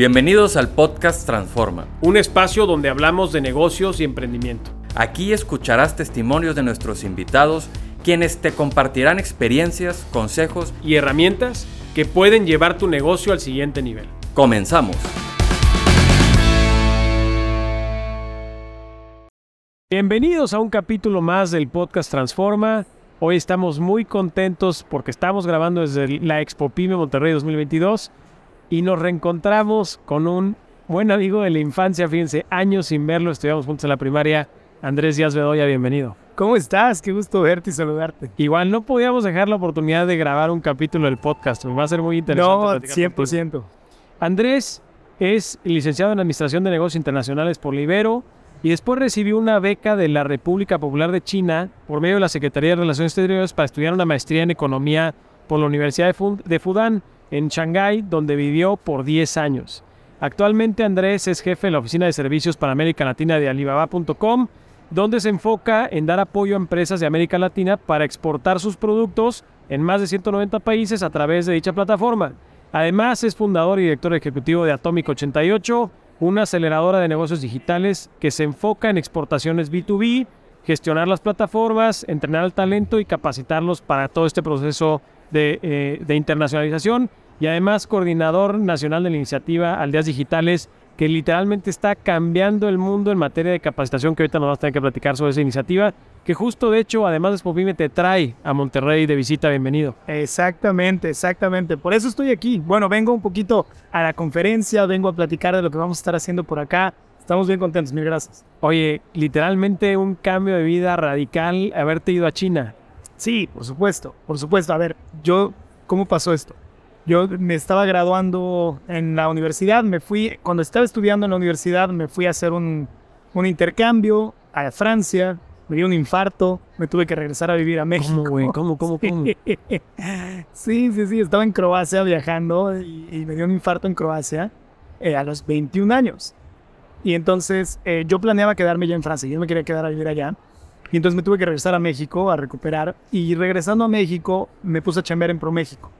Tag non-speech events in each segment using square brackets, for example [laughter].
Bienvenidos al podcast Transforma. Un espacio donde hablamos de negocios y emprendimiento. Aquí escucharás testimonios de nuestros invitados, quienes te compartirán experiencias, consejos y herramientas que pueden llevar tu negocio al siguiente nivel. Comenzamos. Bienvenidos a un capítulo más del podcast Transforma. Hoy estamos muy contentos porque estamos grabando desde la Expo Pyme Monterrey 2022 y nos reencontramos con un buen amigo de la infancia, fíjense, años sin verlo, estudiamos juntos en la primaria. Andrés Díaz Bedoya, bienvenido. ¿Cómo estás? Qué gusto verte y saludarte. Igual no podíamos dejar la oportunidad de grabar un capítulo del podcast, va a ser muy interesante. No, 100%. Andrés es licenciado en Administración de Negocios Internacionales por Libero y después recibió una beca de la República Popular de China por medio de la Secretaría de Relaciones Exteriores para estudiar una maestría en Economía por la Universidad de Fudan en Shanghái, donde vivió por 10 años. Actualmente Andrés es jefe de la Oficina de Servicios para América Latina de Alibaba.com, donde se enfoca en dar apoyo a empresas de América Latina para exportar sus productos en más de 190 países a través de dicha plataforma. Además es fundador y director ejecutivo de Atomic 88, una aceleradora de negocios digitales que se enfoca en exportaciones B2B, gestionar las plataformas, entrenar al talento y capacitarlos para todo este proceso de, eh, de internacionalización y además coordinador nacional de la iniciativa Aldeas Digitales, que literalmente está cambiando el mundo en materia de capacitación, que ahorita nos vamos a tener que platicar sobre esa iniciativa, que justo de hecho, además de Spopime, te trae a Monterrey de visita, bienvenido. Exactamente, exactamente. Por eso estoy aquí. Bueno, vengo un poquito a la conferencia, vengo a platicar de lo que vamos a estar haciendo por acá. Estamos bien contentos, mil gracias. Oye, literalmente un cambio de vida radical haberte ido a China. Sí, por supuesto, por supuesto. A ver, yo, ¿cómo pasó esto? Yo me estaba graduando en la universidad, me fui, cuando estaba estudiando en la universidad, me fui a hacer un, un intercambio a Francia, me dio un infarto, me tuve que regresar a vivir a México. ¿Cómo, güey? ¿Cómo, cómo, [laughs] cómo? Sí, sí, sí, estaba en Croacia viajando y, me dio un infarto en Croacia eh, a los 21 años. Y entonces eh, yo planeaba quedarme ya en Francia, yo me quería quedar a vivir allá. Y entonces me tuve que regresar a México a recuperar. Y regresando a México, me puse a chambear en ProMéxico.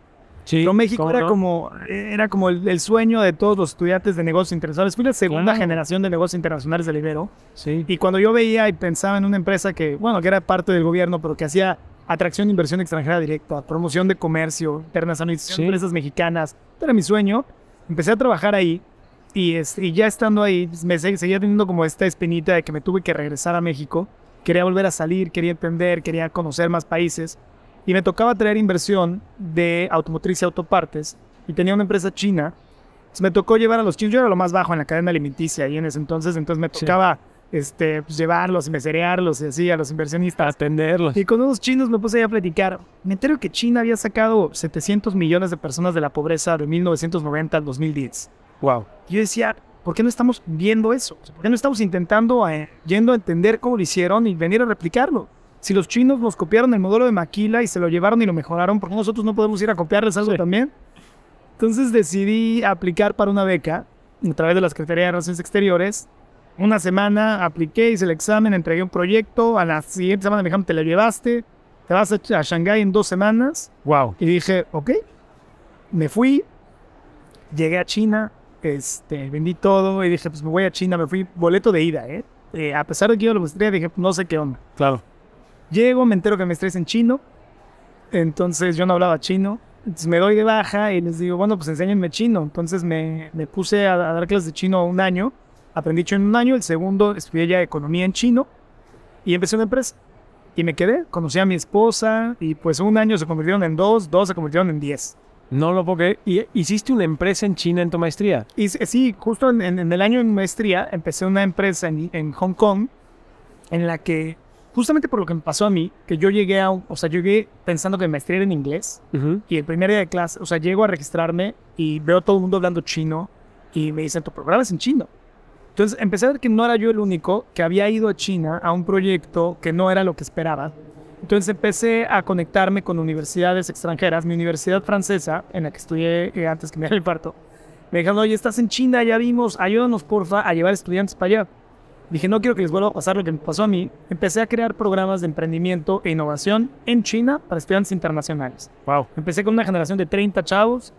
Sí, ProMéxico era, como, era como el, sueño de todos los estudiantes de negocios internacionales. Fui la segunda generación de negocios internacionales de Libero. Sí. Y cuando yo veía y pensaba en una empresa que, bueno, que era parte del gobierno, pero que hacía atracción de inversión extranjera directa, promoción de comercio, internacionalización de empresas mexicanas, era mi sueño. Empecé a trabajar ahí y, y ya estando ahí, pues, me seguía teniendo como esta espinita de que me tuve que regresar a México quería volver a salir, quería emprender, quería conocer más países. Y me tocaba traer inversión de automotriz y autopartes. Y tenía una empresa china. Entonces me tocó llevar a los chinos. Yo era lo más bajo en la cadena alimenticia ahí en ese entonces. Entonces me tocaba este, pues, llevarlos y meserearlos y así a los inversionistas. Atenderlos. Y con unos chinos me puse a platicar. Me entero que China había sacado 700 millones de personas de la pobreza de 1990 al 2010. Wow. Y yo decía, ¿por qué no estamos viendo eso? ¿Por qué no estamos intentando, eh, yendo a entender cómo lo hicieron y venir a replicarlo? Si los chinos nos copiaron el modelo de Maquila y se lo llevaron y lo mejoraron, ¿por qué nosotros no podemos ir a copiarles algo también? Entonces decidí aplicar para una beca a través de la Secretaría de Relaciones Exteriores. Una semana apliqué, hice el examen, entregué un proyecto. A la siguiente semana me dijeron, te lo llevaste, te vas a, a Shanghái en dos semanas. Wow. Y dije, ok. Me fui, llegué a China, este, vendí todo y dije, pues me voy a China, me fui boleto de ida, ¿eh? eh a pesar de que yo lo maestría, dije, no sé qué onda. Claro. Llego, me entero que me estrés en chino, entonces yo no hablaba chino, entonces me doy de baja y les digo, bueno, pues enséñenme chino. Entonces me, me puse a, dar clases de chino un año, aprendí chino en un año, el segundo estudié ya economía en chino y empecé una empresa. Y me quedé, conocí a mi esposa y pues un año se convirtieron en dos, dos se convirtieron en diez. No lo puedo creer. ¿Y hiciste una empresa en China en tu maestría? Y, sí, justo en, el año de maestría empecé una empresa en, Hong Kong en la que, justamente por lo que me pasó a mí, que yo llegué a, o sea, llegué pensando que mi maestría era en inglés y el primer día de clase, o sea, llego a registrarme y veo a todo el mundo hablando chino y me dicen, tu programa es en chino. Entonces empecé a ver que no era yo el único que había ido a China a un proyecto que no era lo que esperaba entonces empecé a conectarme con universidades extranjeras. Mi universidad francesa, en la que estudié eh, antes que me diera el parto, me dijeron, oye, estás en China, ya vimos, ayúdanos porfa a llevar estudiantes para allá. Dije, no quiero que les vuelva a pasar lo que me pasó a mí. Empecé a crear programas de emprendimiento e innovación en China para estudiantes internacionales. Wow. Empecé con una generación de 30 chavos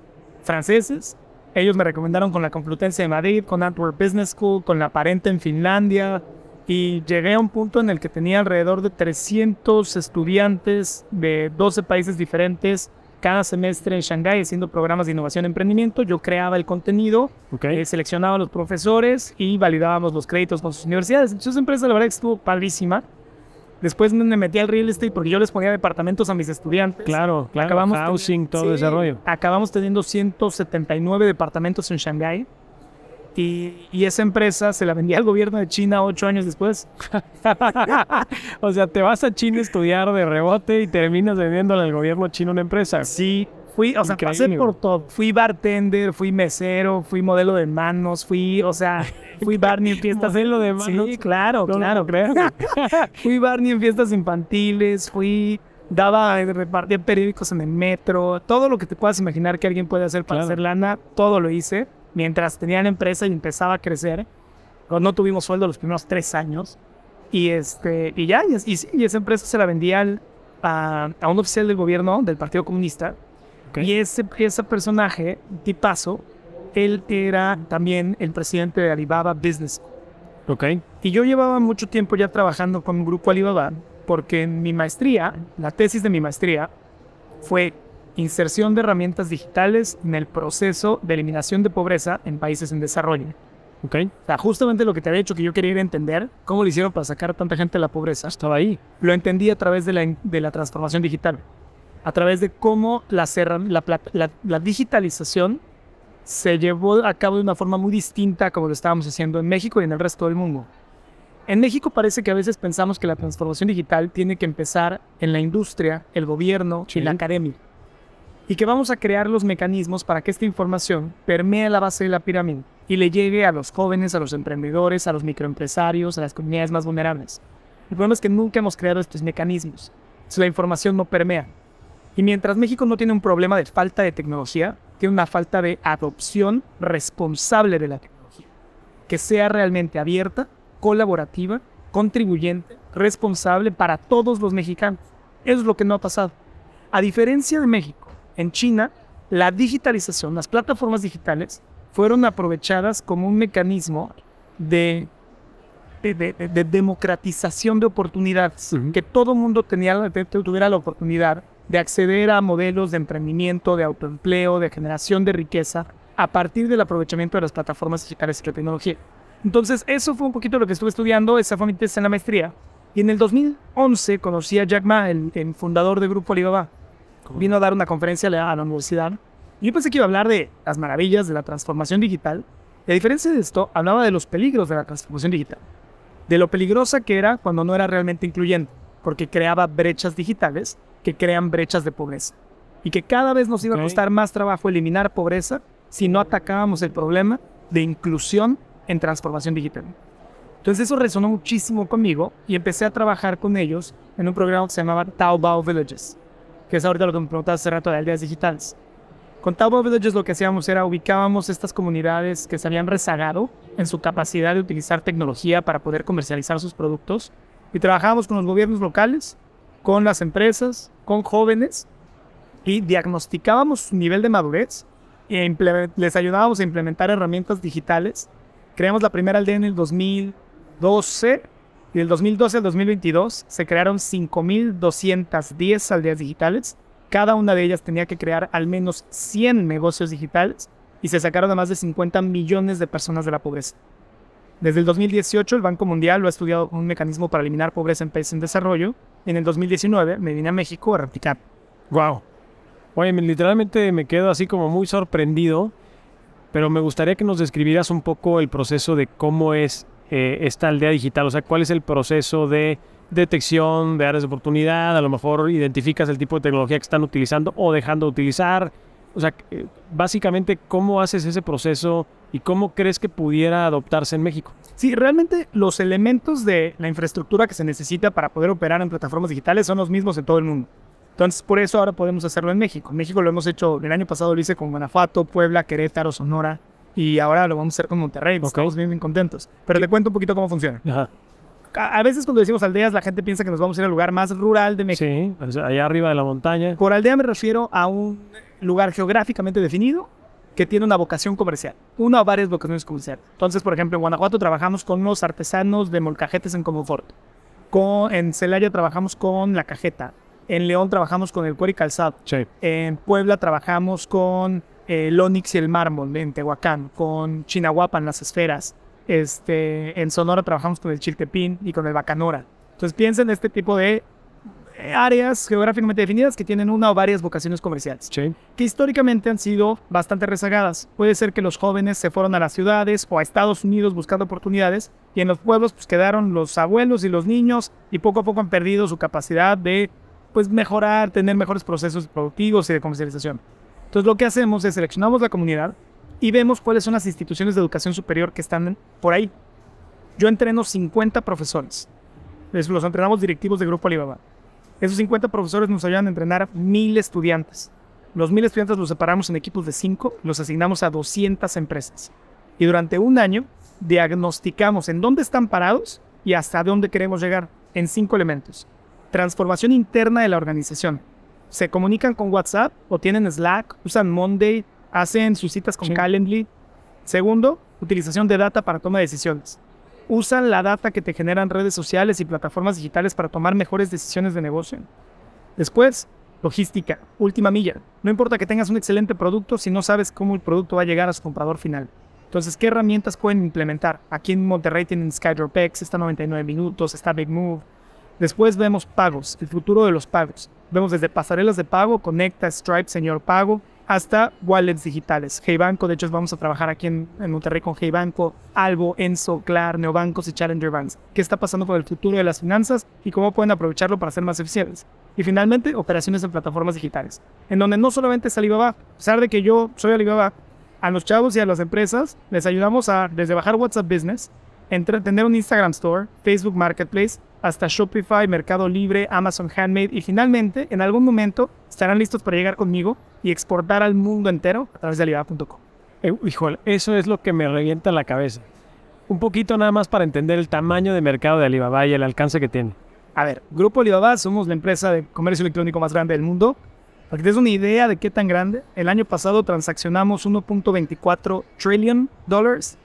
franceses Ellos me recomendaron con la Complutense de Madrid, con Antwerp Business School, con la Parente en Finlandia. Y llegué a un punto en el que tenía alrededor de 300 estudiantes de 12 países diferentes cada semestre en Shanghái haciendo programas de innovación y emprendimiento. Yo creaba el contenido, eh, seleccionaba a los profesores y validábamos los créditos con sus universidades. Entonces, esa empresa, la verdad, estuvo padrísima. Después me metí al real estate porque yo les ponía departamentos a mis estudiantes. Claro, claro. Acabamos housing, todo ese rollo. Acabamos teniendo 179 departamentos en Shanghái. Y, y, esa empresa se la vendía al gobierno de China ocho años después. [laughs] o sea, te vas a China a estudiar de rebote y terminas vendiéndole al gobierno chino una empresa. Sí, fui, o sea, pasé por todo. Fui bartender, fui mesero, fui modelo de manos, fui, o sea, fui Barney en [laughs] fiestas. ¿Modelo de manos? Sí, claro, claro. creo. [laughs] fui Barney en fiestas infantiles, fui daba, repartía periódicos en el metro, todo lo que te puedas imaginar que alguien puede hacer para hacer lana, todo lo hice mientras tenía la empresa y empezaba a crecer. No tuvimos sueldo los primeros tres años. Y, este, y ya, y, y, esa empresa se la vendía a, a, un oficial del gobierno del Partido Comunista. Y ese, ese personaje, tipazo, él era también el presidente de Alibaba Business. Okay. Y yo llevaba mucho tiempo ya trabajando con un grupo Alibaba, porque en mi maestría, la tesis de mi maestría, fue inserción de herramientas digitales en el proceso de eliminación de pobreza en países en desarrollo. Okay. O sea, justamente lo que te había dicho que yo quería ir a entender, cómo lo hicieron para sacar a tanta gente de la pobreza. Estaba ahí. Lo entendí a través de la, de la transformación digital. A través de cómo la, la, la, digitalización se llevó a cabo de una forma muy distinta como lo estábamos haciendo en México y en el resto del mundo. En México parece que a veces pensamos que la transformación digital tiene que empezar en la industria, el gobierno y la academia y que vamos a crear los mecanismos para que esta información permee la base de la pirámide y le llegue a los jóvenes, a los emprendedores, a los microempresarios, a las comunidades más vulnerables. El problema es que nunca hemos creado estos mecanismos. Si la información no permea. Y mientras México no tiene un problema de falta de tecnología, tiene una falta de adopción responsable de la tecnología. Que sea realmente abierta, colaborativa, contribuyente, responsable para todos los mexicanos. Eso es lo que no ha pasado. A diferencia de México, en China, la digitalización, las plataformas digitales, fueron aprovechadas como un mecanismo de, de, democratización de oportunidades, que todo mundo tenía, tuviera la oportunidad de acceder a modelos de emprendimiento, de autoempleo, de generación de riqueza, a partir del aprovechamiento de las plataformas digitales y la tecnología. Entonces, eso fue un poquito lo que estuve estudiando, esa fue mi tesis en la maestría. Y en el 2011 conocí a Jack Ma, el, el fundador del Grupo Alibaba vino a dar una conferencia a la universidad. Y yo pensé que iba a hablar de las maravillas de la transformación digital. Y a diferencia de esto, hablaba de los peligros de la transformación digital. De lo peligrosa que era cuando no era realmente incluyente, porque creaba brechas digitales que crean brechas de pobreza. Y que cada vez nos iba a costar más trabajo eliminar pobreza si no atacábamos el problema de inclusión en transformación digital. Entonces eso resonó muchísimo conmigo y empecé a trabajar con ellos en un programa que se llamaba Taobao Villages que es ahorita lo que me preguntaste hace rato de aldeas digitales. Con Taobao Villages lo que hacíamos era ubicábamos estas comunidades que se habían rezagado en su capacidad de utilizar tecnología para poder comercializar sus productos y trabajábamos con los gobiernos locales, con las empresas, con jóvenes y diagnosticábamos su nivel de madurez y les ayudábamos a implementar herramientas digitales. Creamos la primera aldea en el 2012 y del 2012 al 2022 se crearon 5.210 aldeas digitales. Cada una de ellas tenía que crear al menos 100 negocios digitales y se sacaron a más de 50 millones de personas de la pobreza. Desde el 2018 el Banco Mundial lo ha estudiado un mecanismo para eliminar pobreza en países en desarrollo. En el 2019 me vine a México a replicar. Wow. Oye, literalmente me quedo así como muy sorprendido, pero me gustaría que nos describieras un poco el proceso de cómo es eh, esta aldea digital? O sea, ¿cuál es el proceso de detección de áreas de oportunidad? A lo mejor identificas el tipo de tecnología que están utilizando o dejando de utilizar. O sea, eh, básicamente, ¿cómo haces ese proceso y cómo crees que pudiera adoptarse en México? Sí, realmente los elementos de la infraestructura que se necesita para poder operar en plataformas digitales son los mismos en todo el mundo. Entonces, por eso ahora podemos hacerlo en México. En México lo hemos hecho, el año pasado lo hice con Guanajuato, Puebla, Querétaro, Sonora, y ahora lo vamos a hacer con Monterrey. Estamos bien, bien contentos. Pero te cuento un poquito cómo funciona. A, veces cuando decimos aldeas, la gente piensa que nos vamos a ir al lugar más rural de México. Sí, allá arriba de la montaña. Por aldea me refiero a un lugar geográficamente definido que tiene una vocación comercial, una o varias vocaciones comerciales. Entonces, por ejemplo, en Guanajuato trabajamos con los artesanos de molcajetes en Comofort. Con, en Celaya trabajamos con la cajeta. En León trabajamos con el cuero y calzado. Sí. En Puebla trabajamos con el onix y el mármol en Tehuacán, con Chinahuapan, las esferas. Este, en Sonora trabajamos con el chiltepín y con el bacanora. Entonces piensen en este tipo de eh, áreas geográficamente definidas que tienen una o varias vocaciones comerciales, Sí. que históricamente han sido bastante rezagadas. Puede ser que los jóvenes se fueron a las ciudades o a Estados Unidos buscando oportunidades y en los pueblos pues quedaron los abuelos y los niños y poco a poco han perdido su capacidad de pues mejorar, tener mejores procesos productivos y de comercialización. Entonces lo que hacemos es seleccionamos la comunidad y vemos cuáles son las instituciones de educación superior que están por ahí. Yo entreno 50 profesores. Los entrenamos directivos de Grupo Alibaba. Esos 50 profesores nos ayudan a entrenar mil estudiantes. Los mil estudiantes los separamos en equipos de 5, los asignamos a 200 empresas. Y durante un año diagnosticamos en dónde están parados y hasta dónde queremos llegar en cinco elementos. Transformación interna de la organización. Se comunican con WhatsApp o tienen Slack, usan Monday, hacen sus citas con Sí. Calendly. Segundo, utilización de data para toma de decisiones. Usan la data que te generan redes sociales y plataformas digitales para tomar mejores decisiones de negocio. Después, logística, última milla. No importa que tengas un excelente producto si no sabes cómo el producto va a llegar a su comprador final. Entonces, ¿qué herramientas pueden implementar? Aquí en Monterrey tienen SkydropX, está 99 minutos, está Big Move. Después vemos pagos, el futuro de los pagos. Vemos desde pasarelas de pago, Conecta, Stripe, Señor Pago, hasta wallets digitales. Hey Banco, de hecho vamos a trabajar aquí en, Monterrey con Hey Banco, Albo, Enso, Clar, Neobancos y Challenger Banks. ¿Qué está pasando con el futuro de las finanzas y cómo pueden aprovecharlo para ser más eficientes? Y finalmente, operaciones en plataformas digitales, en donde no solamente es Alibaba, a pesar de que yo soy Alibaba, a los chavos y a las empresas les ayudamos a desde bajar WhatsApp Business, entre, tener un Instagram Store, Facebook Marketplace, hasta Shopify, Mercado Libre, Amazon Handmade y finalmente, en algún momento, estarán listos para llegar conmigo y exportar al mundo entero a través de Alibaba.com. Eh, híjole, eso es lo que me revienta la cabeza. Un poquito nada más para entender el tamaño de mercado de Alibaba y el alcance que tiene. A ver, Grupo Alibaba somos la empresa de comercio electrónico más grande del mundo. Para que te des una idea de qué tan grande, el año pasado transaccionamos 1.24 trillion dólares,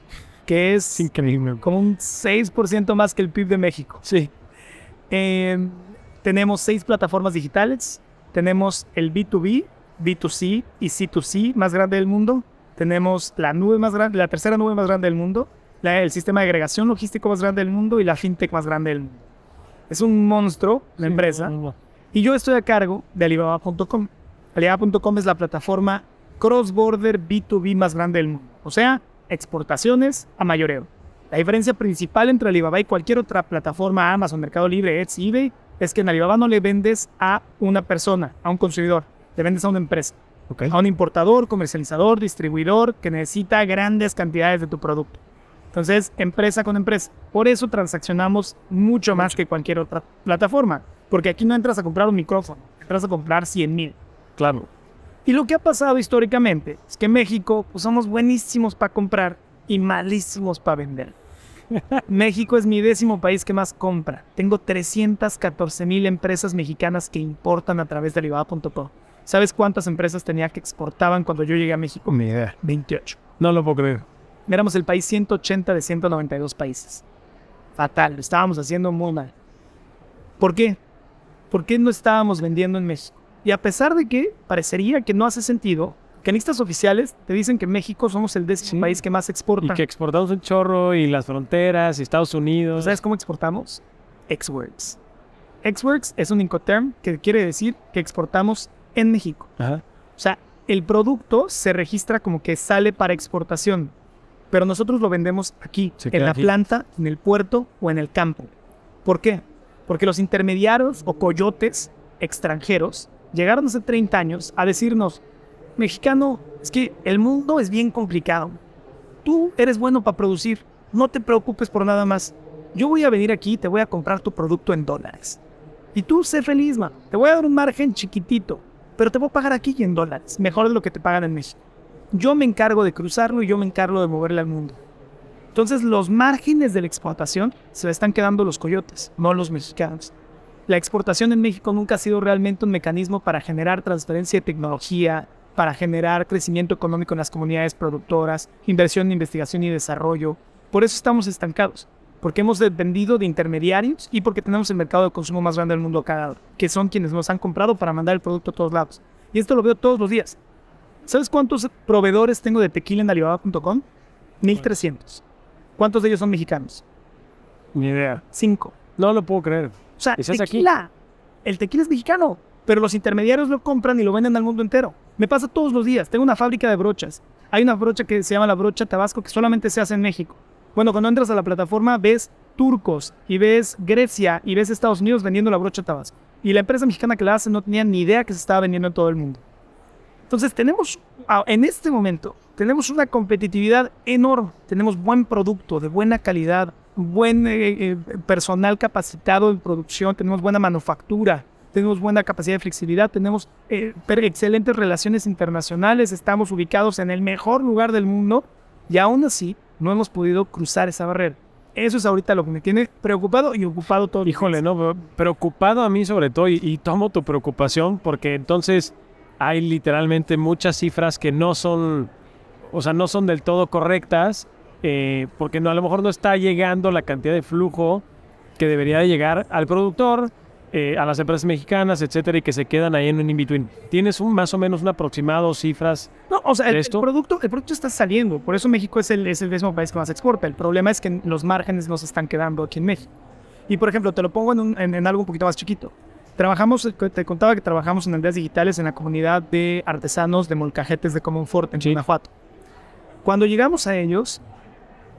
que es increíble. como un 6% más que el PIB de México. Sí. Eh, tenemos seis plataformas digitales. Tenemos el B2B, B2C y C2C más grande del mundo. Tenemos la nube más grande, la tercera nube más grande del mundo, la- el sistema de agregación logístico más grande del mundo y la fintech más grande del mundo. Es un monstruo la empresa. Y yo estoy a cargo de Alibaba.com. Alibaba.com es la plataforma cross-border B2B más grande del mundo. O sea, exportaciones a mayoreo. La diferencia principal entre Alibaba y cualquier otra plataforma, Amazon, Mercado Libre, Etsy, eBay, es que en Alibaba no le vendes a una persona, a un consumidor, le vendes a una empresa, Ok. a un importador, comercializador, distribuidor que necesita grandes cantidades de tu producto. Entonces, empresa con empresa. Por eso transaccionamos mucho más que cualquier otra plataforma, porque aquí no entras a comprar un micrófono, entras a comprar 100 mil. Claro. Y lo que ha pasado históricamente es que en México pues, somos buenísimos para comprar y malísimos para vender. México es mi décimo país que más compra. Tengo 314 mil empresas mexicanas que importan a través de Alibaba.com. ¿Sabes cuántas empresas tenía que exportaban cuando yo llegué a México? Ni idea. 28. No lo puedo creer. Éramos el país 180 de 192 países. Fatal, lo estábamos haciendo muy mal. ¿Por qué? ¿Por qué no estábamos vendiendo en México? Y a pesar de que parecería que no hace sentido, listas oficiales te dicen que México somos el décimo Sí. país que más exporta. Y que exportamos un chorro y las fronteras y Estados Unidos. ¿Sabes cómo exportamos? Xworks. Xworks es un Incoterm que quiere decir que exportamos en México. Ajá. O sea, el producto se registra como que sale para exportación, pero nosotros lo vendemos aquí, Se en la aquí. planta, en el puerto o en el campo. ¿Por qué? Porque los intermediarios o coyotes extranjeros llegaron hace 30 años a decirnos, mexicano, es que el mundo es bien complicado. Tú eres bueno para producir, no te preocupes por nada más. Yo voy a venir aquí y te voy a comprar tu producto en dólares. Y tú sé feliz, man. Te voy a dar un margen chiquitito, pero te voy a pagar aquí y en dólares, mejor de lo que te pagan en México. Yo me encargo de cruzarlo y yo me encargo de moverle al mundo. Entonces los márgenes de la exportación se están quedando los coyotes, no los mexicanos. La exportación en México nunca ha sido realmente un mecanismo para generar transferencia de tecnología, para generar crecimiento económico en las comunidades productoras, inversión en investigación y desarrollo. Por eso estamos estancados, porque hemos dependido de intermediarios y porque tenemos el mercado de consumo más grande del mundo acá, que son quienes nos han comprado para mandar el producto a todos lados. Y esto lo veo todos los días. ¿Sabes cuántos proveedores tengo de tequila en alibaba.com? 1300. ¿Cuántos de ellos son mexicanos? Ni idea. Cinco. No lo puedo creer. O sea, tequila. El tequila es mexicano, pero los intermediarios lo compran y lo venden al mundo entero. Me pasa todos los días. Tengo una fábrica de brochas. Hay una brocha que se llama la brocha Tabasco que solamente se hace en México. Bueno, cuando entras a la plataforma ves turcos y ves Grecia y ves Estados Unidos vendiendo la brocha Tabasco. Y la empresa mexicana que la hace no tenía ni idea que se estaba vendiendo en todo el mundo. Entonces tenemos, en este momento, tenemos una competitividad enorme. Tenemos buen producto, de buena calidad, buen eh, eh, personal capacitado en producción, tenemos buena manufactura, tenemos buena capacidad de flexibilidad, tenemos eh, excelentes relaciones internacionales, estamos ubicados en el mejor lugar del mundo y aún así no hemos podido cruzar esa barrera. Eso es ahorita lo que me tiene preocupado y ocupado todo. Híjole, no, preocupado a mí sobre todo y, y tomo tu preocupación porque entonces hay literalmente muchas cifras que no son, o sea, no son del todo correctas eh, porque no, a lo mejor no está llegando la cantidad de flujo que debería de llegar al productor, eh, a las empresas mexicanas, etcétera, y que se quedan ahí en un in-between. ¿Tienes un, más o menos un aproximado, cifras? No, o sea, el, producto, el producto está saliendo, por eso México es el, es el mismo país que más exporta. El problema es que los márgenes no se están quedando aquí en México. Y por ejemplo, te lo pongo en, en, algo un poquito más chiquito. Trabajamos, te contaba que trabajamos en aldeas digitales en la comunidad de artesanos de molcajetes de Comonfort en Guanajuato. Cuando llegamos a ellos,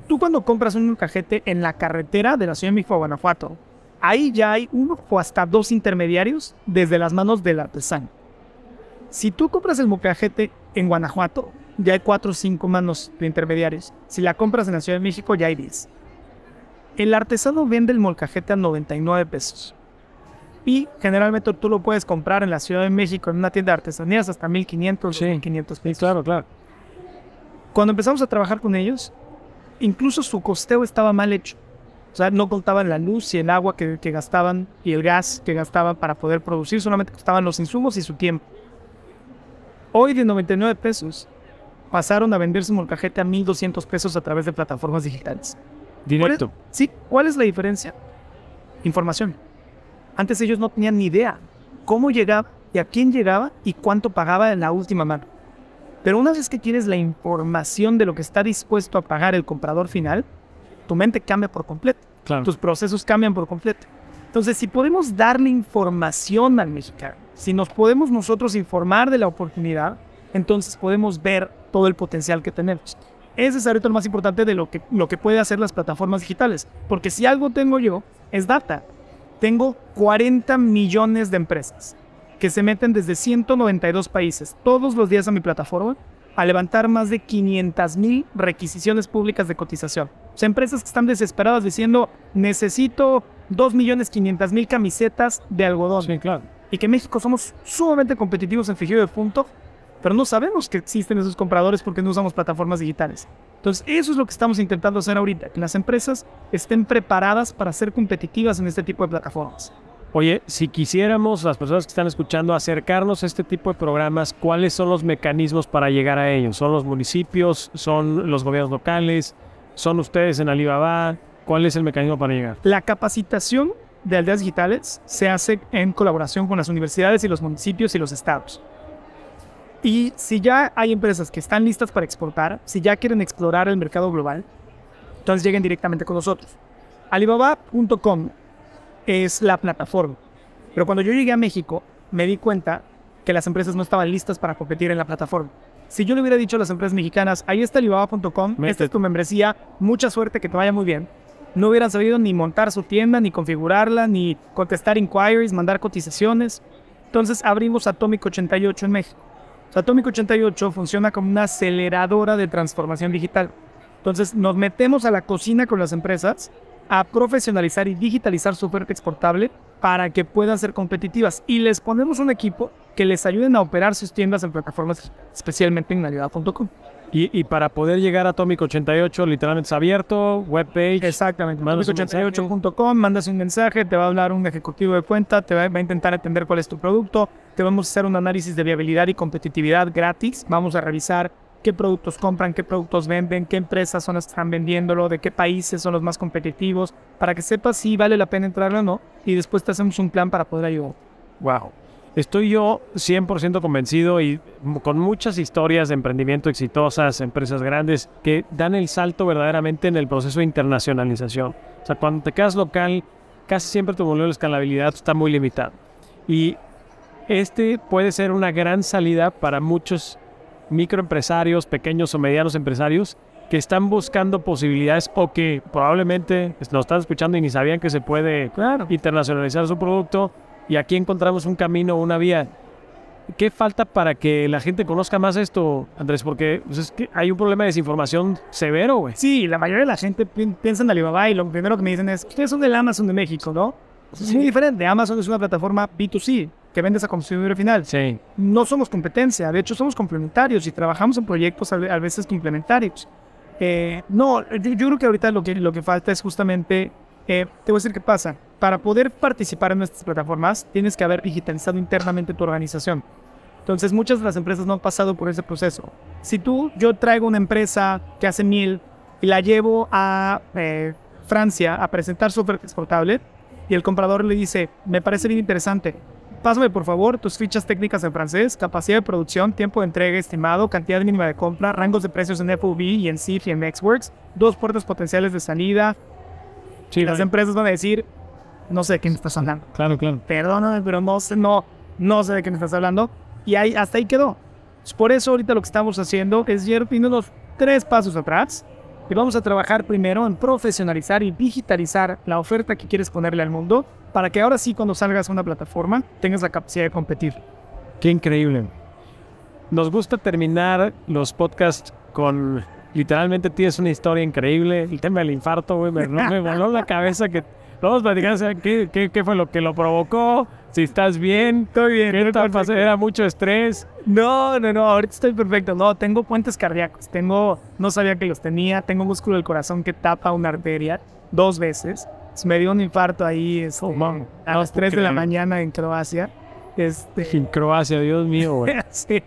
tú cuando compras un cajete en la carretera de la Ciudad de México a Guanajuato, ahí ya hay uno o hasta dos intermediarios desde las manos del artesano. Si tú compras el mocajete en Guanajuato, ya hay cuatro o cinco manos de intermediarios. Si la compras en la Ciudad de México, ya hay 10. El artesano vende el molcajete a 99 pesos. Y generalmente tú lo puedes comprar en la Ciudad de México en una tienda de artesanías hasta 1500 sí, 1500 pesos. Sí, claro, claro. Cuando empezamos a trabajar con ellos, incluso su costeo estaba mal hecho. O sea, no contaban la luz y el agua que, gastaban y el gas que gastaban para poder producir, solamente costaban los insumos y su tiempo. Hoy de 99 pesos pasaron a venderse molcajete a 1200 pesos a través de plataformas digitales. Directo. sí, ¿cuál es la diferencia? Información. Antes ellos no tenían ni idea cómo llegaba y a quién llegaba y cuánto pagaba en la última mano. Pero una vez que tienes la información de lo que está dispuesto a pagar el comprador final, tu mente cambia por completo. Tus procesos cambian por completo. Entonces, si podemos darle información al mexicano, si nos podemos nosotros informar de la oportunidad, entonces podemos ver todo el potencial que tenemos. Ese es ahorita lo más importante de lo que, lo que puede hacer las plataformas digitales. Porque si algo tengo yo, es data. Tengo 40 millones de empresas que se meten desde 192 países todos los días a mi plataforma a levantar más de 500 mil requisiciones públicas de cotización. O sea, empresas que están desesperadas diciendo, necesito 2 millones 500 mil camisetas de algodón. Sí, claro. Y que en México somos sumamente competitivos en fijío de punto, pero no sabemos que existen esos compradores porque no usamos plataformas digitales. Entonces, eso es lo que estamos intentando hacer ahorita, que las empresas estén preparadas para ser competitivas en este tipo de plataformas. Oye, si quisiéramos, las personas que están escuchando, acercarnos a este tipo de programas, ¿cuáles son los mecanismos para llegar a ellos? ¿Son los municipios? ¿Son los gobiernos locales? ¿Son ustedes en Alibaba? ¿Cuál es el mecanismo para llegar? La capacitación de aldeas digitales se hace en colaboración con las universidades y los municipios y los estados. Y si ya hay empresas que están listas para exportar, si ya quieren explorar el mercado global, entonces lleguen directamente con nosotros. Alibaba.com es la plataforma. Pero cuando yo llegué a México, me di cuenta que las empresas no estaban listas para competir en la plataforma. Si yo le hubiera dicho a las empresas mexicanas, ahí está Alibaba.com, esta es tu membresía, mucha suerte, que te vaya muy bien, no hubieran sabido ni montar su tienda, ni configurarla, ni contestar inquiries, mandar cotizaciones. Entonces abrimos Atomic 88 en México. Atomic 88 funciona como una aceleradora de transformación digital. Entonces nos metemos a la cocina con las empresas a profesionalizar y digitalizar su oferta exportable para que puedan ser competitivas. Y les ponemos un equipo que les ayuden a operar sus tiendas en plataformas, especialmente en navidad.com. Y, y, para poder llegar a Atomic 88, literalmente es abierto, webpage. Exactamente. Atomic88.com, mandas un mensaje, te va a hablar un ejecutivo de cuenta, te va, va, a intentar entender cuál es tu producto, te vamos a hacer un análisis de viabilidad y competitividad gratis. Vamos a revisar qué productos compran, qué productos venden, qué empresas son las que están vendiéndolo, de qué países son los más competitivos, para que sepas si vale la pena entrarle o no. Y después te hacemos un plan para poder ayudar. Wow. Estoy yo 100% convencido y con muchas historias de emprendimiento exitosas, empresas grandes que dan el salto verdaderamente en el proceso de internacionalización. O sea, cuando te quedas local, casi siempre tu modelo de escalabilidad está muy limitado. Y este puede ser una gran salida para muchos microempresarios, pequeños o medianos empresarios que están buscando posibilidades o que probablemente nos están escuchando y ni sabían que se puede claro. internacionalizar su producto y aquí encontramos un camino, una vía. ¿Qué falta para que la gente conozca más esto, Andrés? Porque pues, es que hay un problema de desinformación severo, güey. Sí, la mayoría de la gente piensa en Alibaba y lo primero que me dicen es, ustedes son del Amazon de México, ¿no? Es muy diferente. Amazon es una plataforma B2C que vendes a consumidor final. Sí. No somos competencia, de hecho somos complementarios y trabajamos en proyectos a veces complementarios. Eh, no, yo, yo, creo que ahorita lo que, lo que falta es justamente eh, te voy a decir qué pasa. Para poder participar en nuestras plataformas, tienes que haber digitalizado internamente tu organización. Entonces, muchas de las empresas no han pasado por ese proceso. Si tú, yo traigo una empresa que hace mil y la llevo a eh, Francia a presentar su oferta exportable y el comprador le dice, me parece bien interesante, pásame por favor tus fichas técnicas en francés, capacidad de producción, tiempo de entrega estimado, cantidad mínima de compra, rangos de precios en FOB y en CIF y en Mexworks, dos puertas potenciales de salida, Sí, las empresas van a decir, no sé de quién estás hablando. Claro, claro. Perdóname, pero no sé, no, no sé de quién estás hablando. Y ahí, hasta ahí quedó. Por eso ahorita lo que estamos haciendo es ir unos tres pasos atrás y vamos a trabajar primero en profesionalizar y digitalizar la oferta que quieres ponerle al mundo para que ahora sí cuando salgas a una plataforma tengas la capacidad de competir. Qué increíble. Nos gusta terminar los podcasts con literalmente tienes una historia increíble. El tema del infarto, güey, me, me voló la cabeza que vamos a ¿qué, qué, qué fue lo que lo provocó, si estás bien, estoy bien, ¿qué tal pasó? ¿Era mucho estrés? No, no, no, ahorita estoy perfecto. No, tengo puentes cardíacos, tengo, no sabía que los tenía, tengo músculo del corazón que tapa una arteria dos veces. Me dio un infarto ahí este, oh, a las 3 de la mañana en Croacia. Este... En Croacia, Dios mío, güey. [laughs] sí.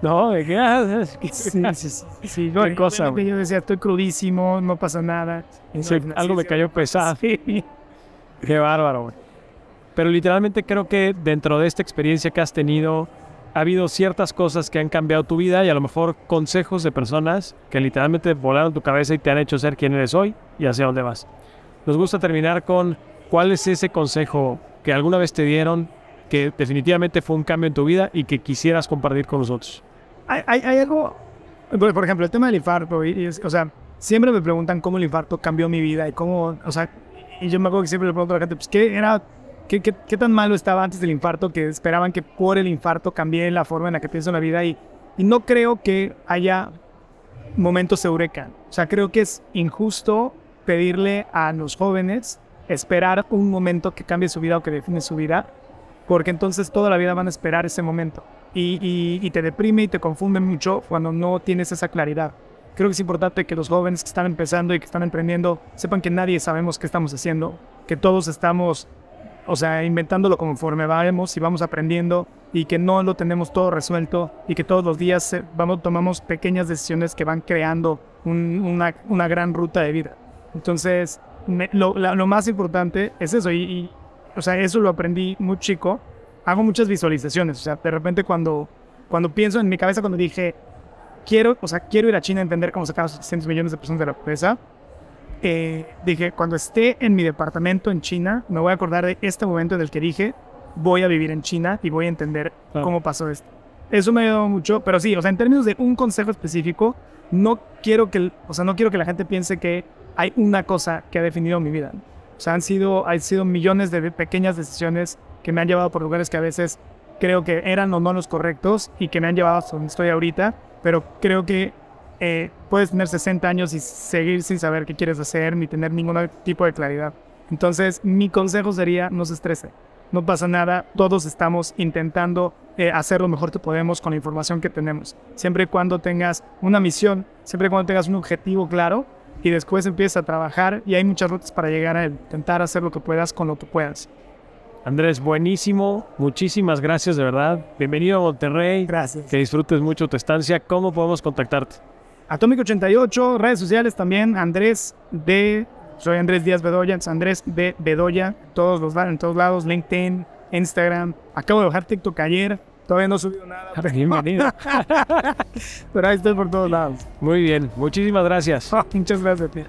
No, ¿de qué? [laughs] sí, sí, sí. ¿Qué cosa, Yo decía, estoy crudísimo, no pasa nada. algo me cayó pesado. Sí. Qué bárbaro, güey. Pero literalmente creo que dentro de esta experiencia que has tenido, ha habido ciertas cosas que han cambiado tu vida y a lo mejor consejos de personas que literalmente volaron tu cabeza y te han hecho ser quien eres hoy y hacia dónde vas. Nos gusta terminar con cuál es ese consejo que alguna vez te dieron que definitivamente fue un cambio en tu vida y que quisieras compartir con nosotros? Hay, hay, algo, por ejemplo, el tema del infarto, o sea, siempre me preguntan cómo el infarto cambió mi vida y cómo, o sea, y yo me acuerdo que siempre le pregunto a la gente, pues, ¿qué era, qué, qué, qué tan malo estaba antes del infarto que esperaban que por el infarto cambie la forma en la que pienso en la vida? Y, y no creo que haya momentos eureka. O sea, creo que es injusto pedirle a los jóvenes esperar un momento que cambie su vida o que define su vida porque entonces toda la vida van a esperar ese momento y, te deprime y te confunde mucho cuando no tienes esa claridad. Creo que es importante que los jóvenes que están empezando y que están emprendiendo sepan que nadie sabemos qué estamos haciendo, que todos estamos, o sea, inventándolo conforme vamos y vamos aprendiendo y que no lo tenemos todo resuelto y que todos los días vamos, tomamos pequeñas decisiones que van creando una, una, gran ruta de vida. Entonces, lo, lo, más importante es eso y, o sea, eso lo aprendí muy chico. Hago muchas visualizaciones, o sea, de repente cuando, cuando pienso en mi cabeza, cuando dije, quiero, o sea, quiero ir a China a entender cómo sacar a 600 millones de personas de la pobreza, eh, dije, cuando esté en mi departamento en China, me voy a acordar de este momento en el que dije, voy a vivir en China y voy a entender cómo pasó esto. Eso me ayudó mucho, pero sí, o sea, en términos de un consejo específico, no quiero que, o sea, no quiero que la gente piense que hay una cosa que ha definido mi vida. O sea, han sido, han sido millones de pequeñas decisiones que me han llevado por lugares que a veces creo que eran o no los correctos y que me han llevado a donde estoy ahorita, pero creo que eh, puedes tener 60 años y seguir sin saber qué quieres hacer ni tener ningún tipo de claridad. Entonces, mi consejo sería no se estrese. no pasa nada, todos estamos intentando eh, hacer lo mejor que podemos con la información que tenemos. Siempre y cuando tengas una misión, siempre y cuando tengas un objetivo claro y después empiezas a trabajar y hay muchas rutas para llegar a él. Intentar hacer lo que puedas con lo que puedas. Andrés, buenísimo. Muchísimas gracias, de verdad. Bienvenido a Monterrey. Gracias. Que disfrutes mucho tu estancia. ¿Cómo podemos contactarte? Atomic 88, redes sociales también, Andrés de, soy Andrés Díaz Bedoya, Andrés de Bedoya, todos los en todos lados, LinkedIn, Instagram. Acabo de bajar TikTok ayer, todavía no he subido nada. [laughs] Bienvenido. [laughs] Pero ahí estoy por todos lados. Muy bien, muchísimas gracias. [laughs] muchas gracias, tío.